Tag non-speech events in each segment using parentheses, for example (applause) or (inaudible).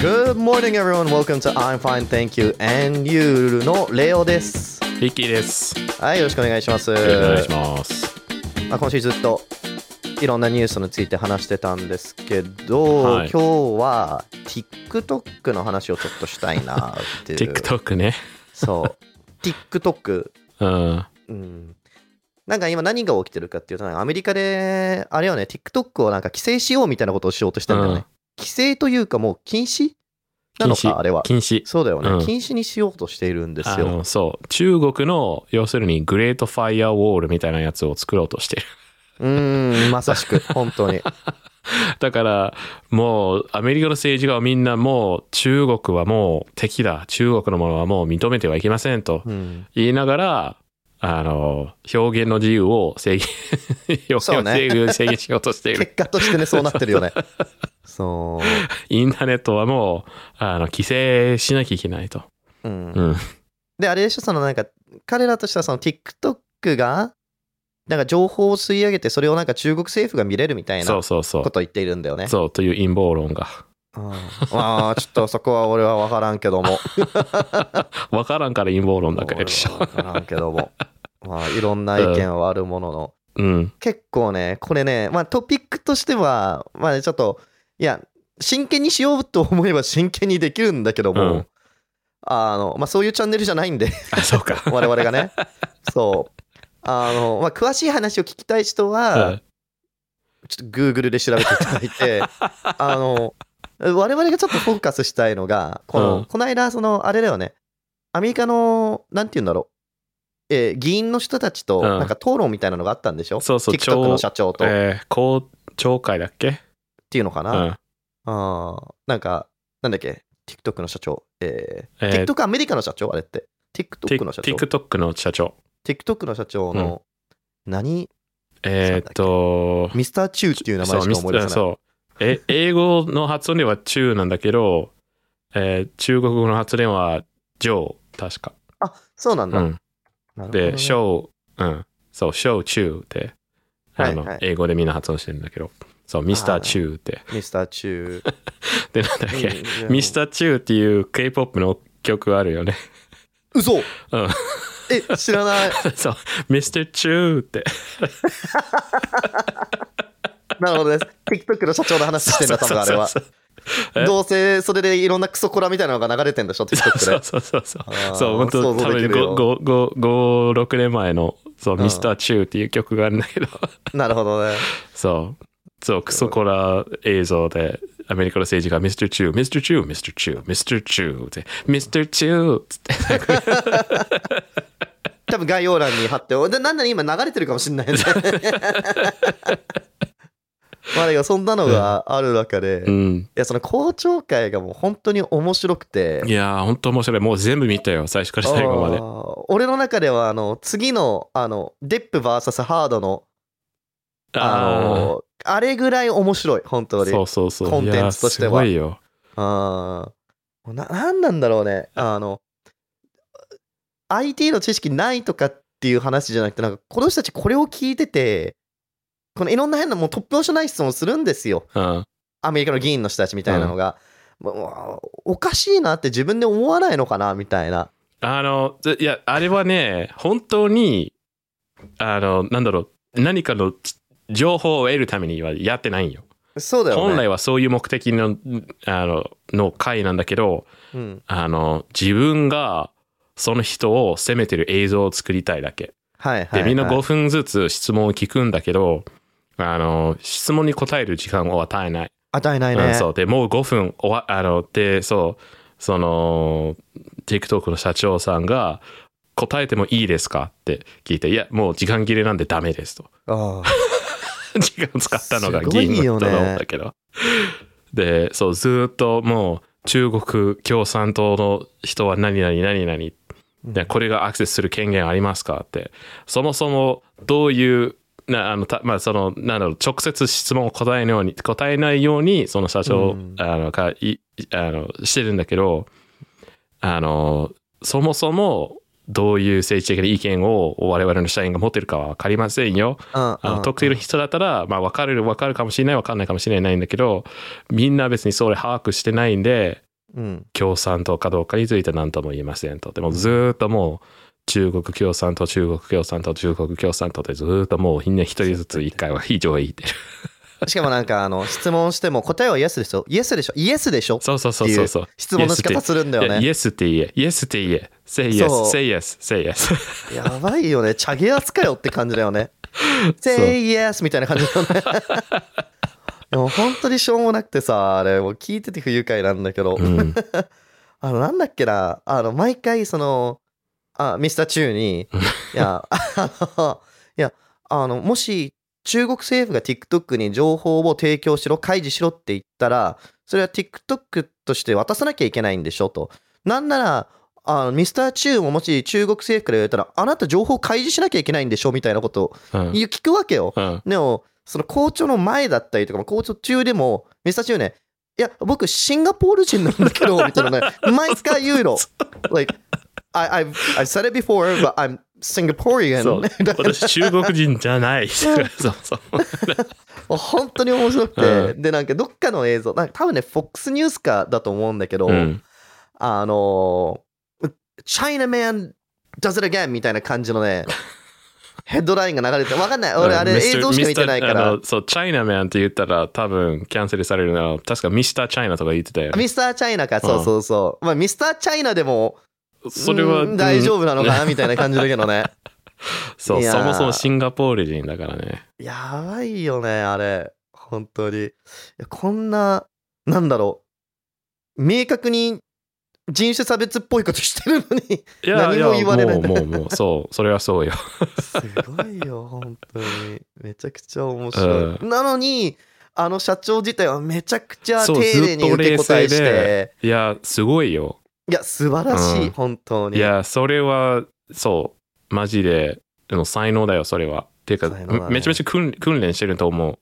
Good morning, everyone. Welcome to I'm Fine, Thank You, and You のレオです。リッキーです。はい、よろしくお願いします。よろしくお願いします。まあ、今週ずっといろんなニュースについて話してたんですけど、はい今日は TikTok の話をちょっとしたいなっていう。TikTok ね。そう。TikTok。うん。うん。なんか今何が起きてるかっていうと、なんかアメリカで、あれよね、TikTok をなんか規制しようみたいなことをしようとしてるんだよね。うん規制というかもう禁止？なのか、あれは。禁止。そうだよね、うん禁止にしようとしているんですよ。そう。中国の、要するに、グレートファイアウォールみたいなやつを作ろうとしてる。うーん、まさしく、(laughs) 本当に。だから、もう、アメリカの政治家はみんなもう、中国はもう敵だ。中国のものはもう認めてはいけませんとうん、言いながら、あの、表現の自由を制限、表現を制限しようとしている。結果としてね、そうなってるよね。(laughs) そインターネットはもう、あの、規制しなきゃいけないと。う。うん。うん。で、あれでしょ、そのなんか、彼らとしてはその TikTok が、なんか情報を吸い上げて、それをなんか中国政府が見れるみたいなこそうそうそう。とを言っているんだよね。そう、という陰謀論が。うんまあ、ちょっとそこは俺は分からんけども。(laughs) わからんから陰謀論だからでしょ。分からんけども。まあ、いろんな意見はあるものの。うん。結構ね、これね、まあトピックとしては、まあちょっと、いや、真剣にしようと思えば真剣にできるんだけども、うんあの、まあそういうチャンネルじゃないんで、あ、そうか。(laughs) 我々がね。そう。あの、まあ詳しい話を聞きたい人うは、んちょっと Google で調べていただいて、あの、我々がちょっとフォーカスしたいのが、この、うんこの間、その、あれだよね、アメリカの、なんて言うんだろう、えー議員の人たちと、うんなんか討論みたいなのがあったんでしょ？そうそう TikTok の社長と。っえー、公聴会だっけ？ていうのかな、うん。あーなんか、なんだっけ ?TikTok の社長。えーえー TikTok アメリカの社長？あれって。TikTok の社長。TikTok の社長。TikTok の社長の、何？えーっと、ミスターチューっていう名前しか思い出せない。そう。え、英語の発音では中なんだけど、えー中国語の発音はジョー、確か。あ、そうなんだ。うん。で、ショー、うん。そう、ショー、チューって、あの、はいはい英語でみんな発音してるんだけど、そう、ミスターチューって。ミスターチュー。(laughs) で、なんだっけ、うんミスターチューっていう K-POP の曲あるよね。嘘うん。え、知らない。(laughs) そう、ミスターチューって。(laughs) なるほどです。TikTok の社長の話してんだ、多分あれは。どうせそれでいろんなクソコラみたいなのが流れてんでしょ、TikTok そうで。そうそうそうあーそう、本当多分できるよ5、5、5、6年前の、そう、うんミスターチューっていう曲があるんだけど、なるほどね。そう、そう、クソコラ映像で、アメリカの政治家、ミスターチュー、ミスターチュー、ミスターチュー、ミスターチューって、ミスターチューって、多分概要欄に貼って、でなんなら今流れてるかもしんないね。まあだけどそんなのがある中で、いうん。やその公聴会がもう本当に面白くて。いやー、本当面白い。もう全部見たよ、最初から最後まで。俺の中ではあの次のあのデップ VS ハードのあのあれぐらい面白い本当に。そうそうそう。コンテンツとしては。すごいよ。あー。ななんなんだろうね。あ。の IT の知識ないとかっていう話じゃなくてなんかこの人たちこれを聞いててこのいろんな変なもう突拍子ない質問をするんですよ。うん。アメリカの議員の人たちみたいなのが、もうおかしいなって自分で思わないのかなみたいな。あの、ずいや、あれはね、本当に、あの、なんだろう、何かのち情報を得るためにはやってないんよ。そうだよね。本来はそういう目的の、あの、の回なんだけど、うん、あの、自分がその人を責めてる映像を作りたいだけ。はいはい、はい、で、みんな5分ずつ質問を聞くんだけど、あの、質問に答える時間を与えない。与えないね、うん、そう。で、もう5分終わ、あの、で、そう、その、TikTok の社長さんが、答えてもいいですかって聞いて、いや、もう時間切れなんでダメですと。あ (laughs) 時間使ったのが議員よねの人なんだけど。で、そう、ずーっともう、中国共産党の人は何々何々で、これがアクセスする権限ありますかって。そもそもどういう、なあのたまあ、その、なんだろう、直接質問を答えないように、答えないように、その社長、うんあの、か、い、あの、してるんだけど、あの、そもそも、どういう政治的な意見を我々の社員が持ってるかは分かりませんよ。ああの特定の人だったら、まあ、分かる分かるかもしれない分かんないかもしれないんだけどみんな別にそれ把握してないんでうん。共産党かどうかについて何とも言えませんと。でもずーっともう中国共産党、中国共産党、中国共産党でずーっともうみんな一人ずつ一回は非常へ言ってる。しかもなんか、あの、質問しても答えはイエスでしょイエスでしょ？イエスでしょ？そうそうそうそうそう。質問の仕方するんだよね。イエスって言え。イエスって言え。say yes, say yes, say yes. やばいよね。チャゲアツかよって感じだよね。(laughs) Say yes みたいな感じだよね。(laughs) でも本当にしょうもなくてさ、あれ、もう聞いてて不愉快なんだけど、うん。(laughs) あの、なんだっけな、あの、毎回その、あ、ミスターチューに、いや、あの、いや、あの、もし中国政府が TikTok に情報を提供しろ、開示しろって言ったら、それは TikTok として渡さなきゃいけないんでしょと。なんなら、あのミスターチューももし中国政府から言われたら、あなた情報開示しなきゃいけないんでしょみたいなことを聞くわけよ。うん。でも、その校長の前だったりとか、校長中でも、ミスターチューね、いや、僕、シンガポール人なんだけど、みたいなね、毎回言うの。(laughs) like, I, I've, I've said it before, but I'm Singaporean. そう。私中国人じゃない。そうそう。もう本当に面白くて、うで、なんかどっかの映像、なんか多分ね、FOX ニュースかだと思うんだけど、うん。あのー、Chinaman does it again みたいな感じのね、(laughs) ヘッドラインが流れて、わかんない。俺、あれミスター映像しか見てないからミスターあ。のそう、チャイナマンって言ったら多分キャンセルされるのは、確かミスターチャイナとか言ってたよ。ミスターチャイナか、そうそうそう。まあ、ミスターチャイナでも、それは、うん大丈夫なのかうんなみたいな感じだけどね。(laughs) そう、そもそもシンガポール人だからね。やばいよね、あれ。本当に。いやこんな、なんだろう。明確に人種差別っぽいことしてるのに、いや何も言われないもう、もう、もう、そう、それはそうよ。すごいよ、本当に。めちゃくちゃ面白い。うなのに、あの社長自体はめちゃくちゃ丁寧に受け答えしてで、いや、すごいよ。いや、素晴らしい、うん本当に。いや、それは、そう、マジで、でも才能だよ、それは。っていうか、ねめちゃめちゃ訓訓練してると思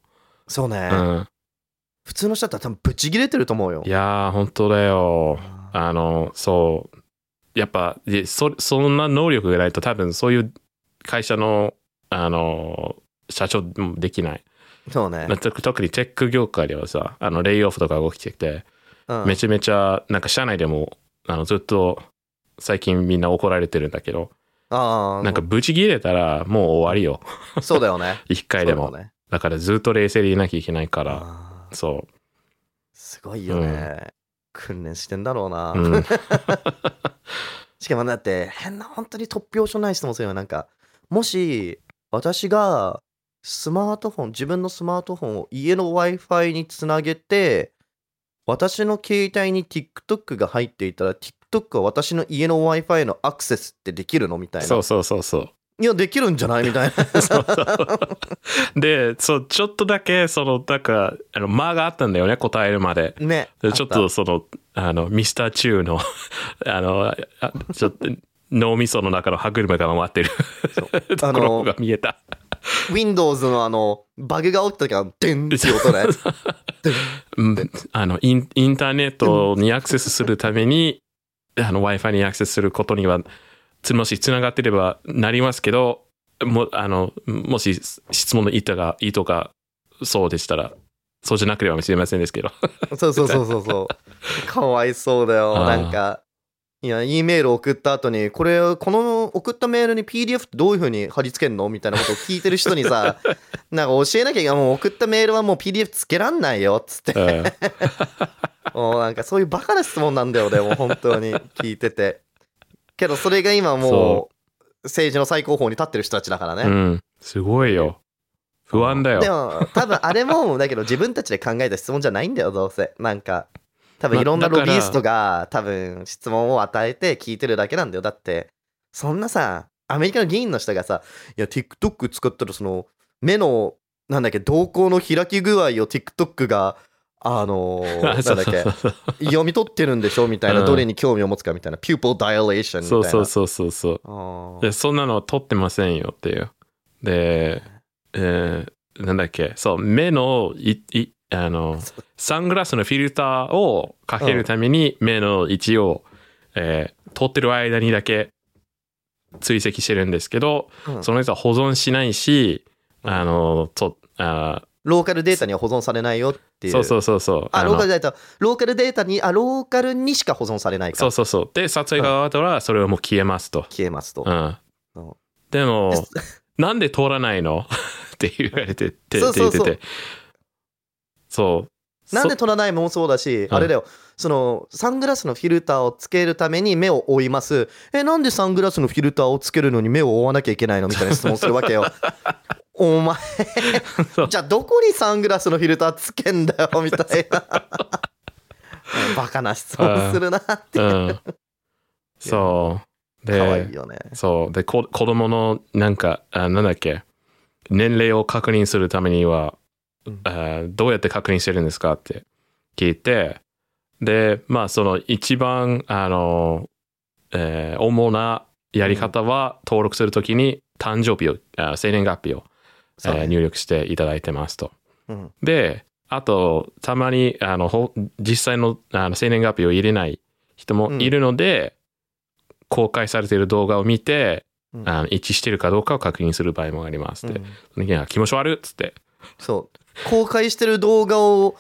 そうね、う。うん。普通の人だったら多分ブチ切れてると思うよい。やー、本当だよ。あの、そう。やっぱ、でそそんな能力がないと多分そういう会社の、あの、社長もできない。そうね。特特にテック業界ではさ、あの、レイオフとかが起きてて、うんめちゃめちゃ、なんか社内でも、あの、ずっと、最近みんな怒られてるんだけど、ああ、なんかブチ切れたらもう終わりよ。そうだよね。(laughs) 一回でも。だよねだからずっと冷静でいなきゃいけないから、そすごいよね。訓練してんだろうな。う。うん。(laughs) しかもだって変な本当に突拍子ない質問するよなんかもし私がスマートフォン自分のスマートフォンを家の w i f i につなげて私の携帯に TikTok が入っていたら TikTok は私の家の w i f i のアクセスってできるの？みたいな。そうそうそうそう。いやできるんじゃない？みたいな。(laughs) そうそうで、そう、ちょっとだけ、その、なんか、あの、間があったんだよね、答えるまで。ねでちょっと、その、あの、ミスターチューの、(laughs) あの、あちょっと、脳みその中の歯車が回ってる。(laughs) ところが見えた。(laughs) Windows のあのバグが起きた時はデンって音ね (laughs) うんあのイン、インターネットにアクセスするために、あの、Wi-Fi にアクセスすることには、つもし繋がってればなりますけど、も、あの、もし質問の意図が、意図がそうでしたら、そうじゃなければ知りませんですけど。そうそうそうそうそう。(laughs) かわいそうだよ。なんか、いや、E メール送った後に、これ、この送ったメールに PDF ってどういう風に貼り付けんの？みたいなことを聞いてる人にさ、(laughs) なんか教えなきゃいけない。もう送ったメールはもう PDF つけらんないよ、つって。うん (laughs) もうなんかそういうバカな質問なんだよ、でも本当に聞いてて。けどそれが今もそう政治の最高峰に立ってる人たちだからね。うん。すごいよ。不安だでよ。も多分あれもだけど自分たちで考えた質問じゃないんだよどうせなんか多分いろんなロビーストが多分質問を与えて聞いてるだけなんだよ。だってそんなさアメリカの議員の人がさいや TikTok 使ったらその目のなんだっけ瞳孔の開き具合を TikTok があのーなんだっけ読み取ってるんでしょみたいな、うん。どれに興味を持つかみたいな pupil dilation みたいそうなそうそうそうそう。そんなの取ってませんよっていう。で、えーなんだっけ、そう、目のいいあのサングラスのフィルターをかけるために目の位置を、えー取ってる間にだけ追跡してるんですけど、うんそのやつは保存しないし、うんあの、とあローカルデータには保存されないよっていう。そうそうそうそう。あ、のローカルデータ、ローカルデータに、あ、ローカルにしか保存されないからそうそうそう。で、撮影が終わったら、それはもう消えますと。消えますと。うんそ。でもで、(laughs) なんで通らないの？(laughs) って言われてて、そうそうそうって言ってて。そう。なんで撮らないもそうだし、うんあれだよ、その、サングラスのフィルターをつけるために目を覆います。え、なんでサングラスのフィルターをつけるのに目を覆わなきゃいけないの？みたいな質問するわけよ。(laughs) お前じゃあどこにサングラスのフィルターつけんだよ、みたいな。(laughs) バカな質問するなって。うん。そう。で、可愛いよね。そう。で、こ子供の、なんか、あなんだっけ、年齢を確認するためには、うんあどうやって確認してるんですかって聞いて、で、まあ、その一番、あの、えー主なやり方は、登録するときに誕生日を、あ生年月日を、えー入力していただいてますと。うんで、あと、たまに、あの、ほ実際のあの生年月日を入れない人もいるので、公開されている動画を見て、うんあの一致しているかどうかを確認する場合もありますって。うん気持ち悪いっつって。そう。公開してる動画を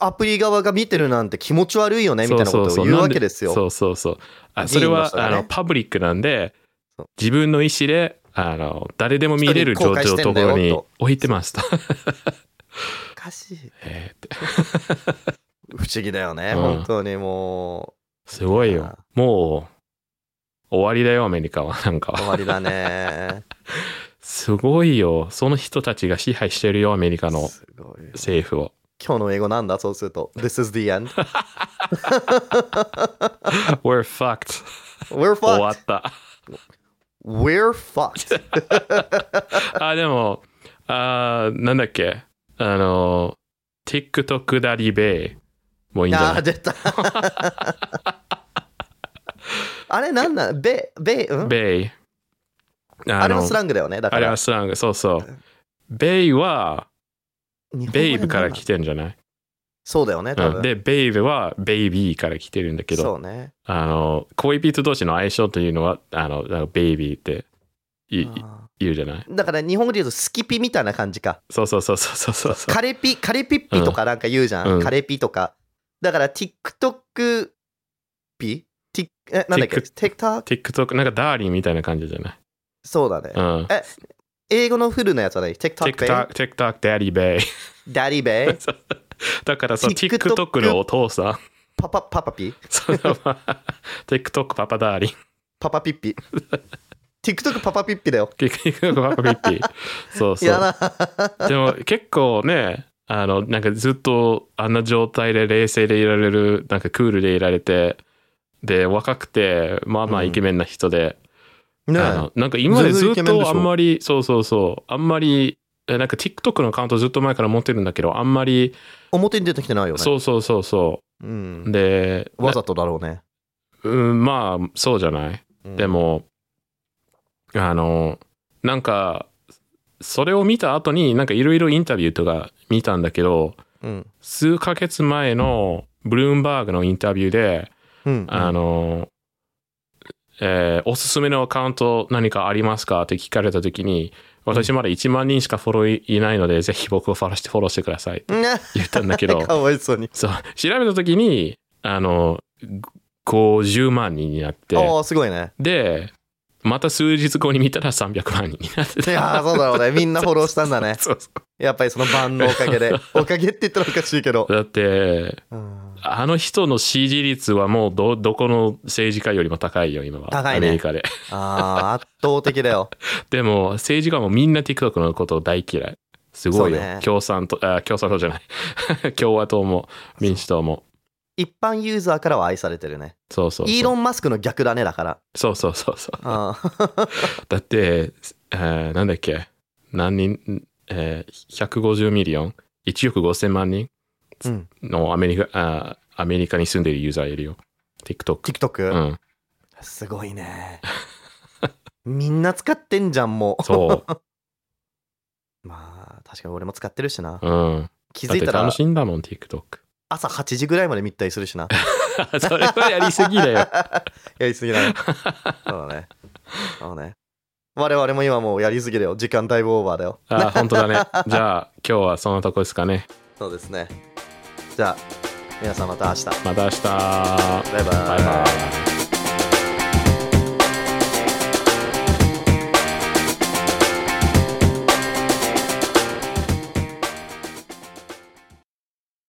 アプリ側が見てるなんて気持ち悪いよねみたいなことを言うわけですよ。そうそうそう。あ議それは、ねあのパブリックなんで自分の意思で、あの、誰でも見れる状況のところに置いてますと。おかしい。(laughs) えーって不思議だよね、うん本当にもすごいよあ。もう、終わりだよ、アメリカは。なんう終か。わりだね。(laughs) すごいよ。その人たちが支配してるよ、アメリカの。政府を。今日の英語なんだそうすると。This is the end? (laughs) We're fucked. We're 終わ fucked. った。We're fucked. (laughs) あ、でも、あーなんだっけ？あの、TikTok ダリベイもいいんじゃない？出た。(laughs) あれなんなんベ、ベ、うん？ベイ。ああれはスラングだよね。だあれ。はスラング、そうそう。ベイは、日本語でベイブから来てるんじゃない？そうだよね。うんで、ベイブはベイビーから来てるんだけど、そうね。あの、恋人同士の相性というのは、あの、ベイビーって言うあ言うじゃない？ーだから日本語で言うとスキピみたいな感じか。そうそうそうそうそうそう。カレピ、カレピッピとかなんか言うじゃん。うんカレピとか。だから TikTok ピ？ティえ、なんだっけ？Tik- ?TikTok? TikTok、なんかダーリンみたいな感じじゃない？そうだね。うん。え、英語のフルのやつはね、TikTok ベイ TikTok、TikTok ダディベイ。ダディベイだからさ、TikTok のお父さん。パパ、パパピそのまま TikTok パパダーリン。パパピッピ TikTok パパピッピだよ。TikTok パパピッピ。そうそやう。な。でも結構ね、あの、なんかずっとあんな状態で冷静でいられる、なんかクールでいられて、で、若くて、まあまあイケメンな人で、ねあのなんか今までずっとあんまり、そうそうそう、あんまり、えなんか TikTok のアカウントずっと前から持ってるんだけど、あんまり、表に出てきてないよね。そうそうそうそうう。ん。で、わざとだろうね。うん、まあ、そうじゃない？うんで、も、あの、なんか、それを見た後に、なんかいろいろインタビューとか見たんだけど、うん。数ヶ月前のブルームバーグのインタビューで、うん。あの、えーおすすめのアカウント何かありますかって聞かれた時に、私まだ1万人しかフォローいないので、ぜひ僕をフォローして、フォローしてくださいってうん。言ったんだけど、(laughs) かわいそうに。そう、調べた時に、あの、50万人になって、おー、すごいね。で、また数日後に見たら300万人になってた。いやー、そうだろうね。(laughs) みんなフォローしたんだね。そうそやっぱりその番のおかげで。おかげって言ったらおかしいけどう。だって、うんあの人の支持率はもうど、どこの政治家よりも高いよ、今は。高いねアメリカで。あー、圧倒的だよ。(laughs) でも、政治家もみんな TikTok のことを大嫌い。すごいよ。ね共産党、あ、共産党じゃない。(laughs) 共和党も民主党も。一般ユーザーからは愛されてるね。そうそうそう。イーロン・マスクの逆だね、だから。そうそうそうそう。(laughs) だって、えーなんだっけ何人、えー、150 million ?1 億5000万人？うん。のアメリカ、うん、あアメリカに住んでるユーザーいるよ。TikTok。TikTok? うん。すごいね。みんな使ってんじゃん、もう。そう。(laughs) まあ、確かに俺も使ってるしな。うん。気づいたら。楽しいんだもん、TikTok。朝8時ぐらいまで見たりするしな。(laughs) それはやりすぎだよ。(laughs) やりすぎだよ。そうね。そうね。我々も今もうやりすぎだよ。時間だいぶオーバーだよ。あ、本当だね。じゃあ、今日はそんなとこですかね。そうですね。じゃ皆さんまた明日。また明日。バイバイ。バイバイ。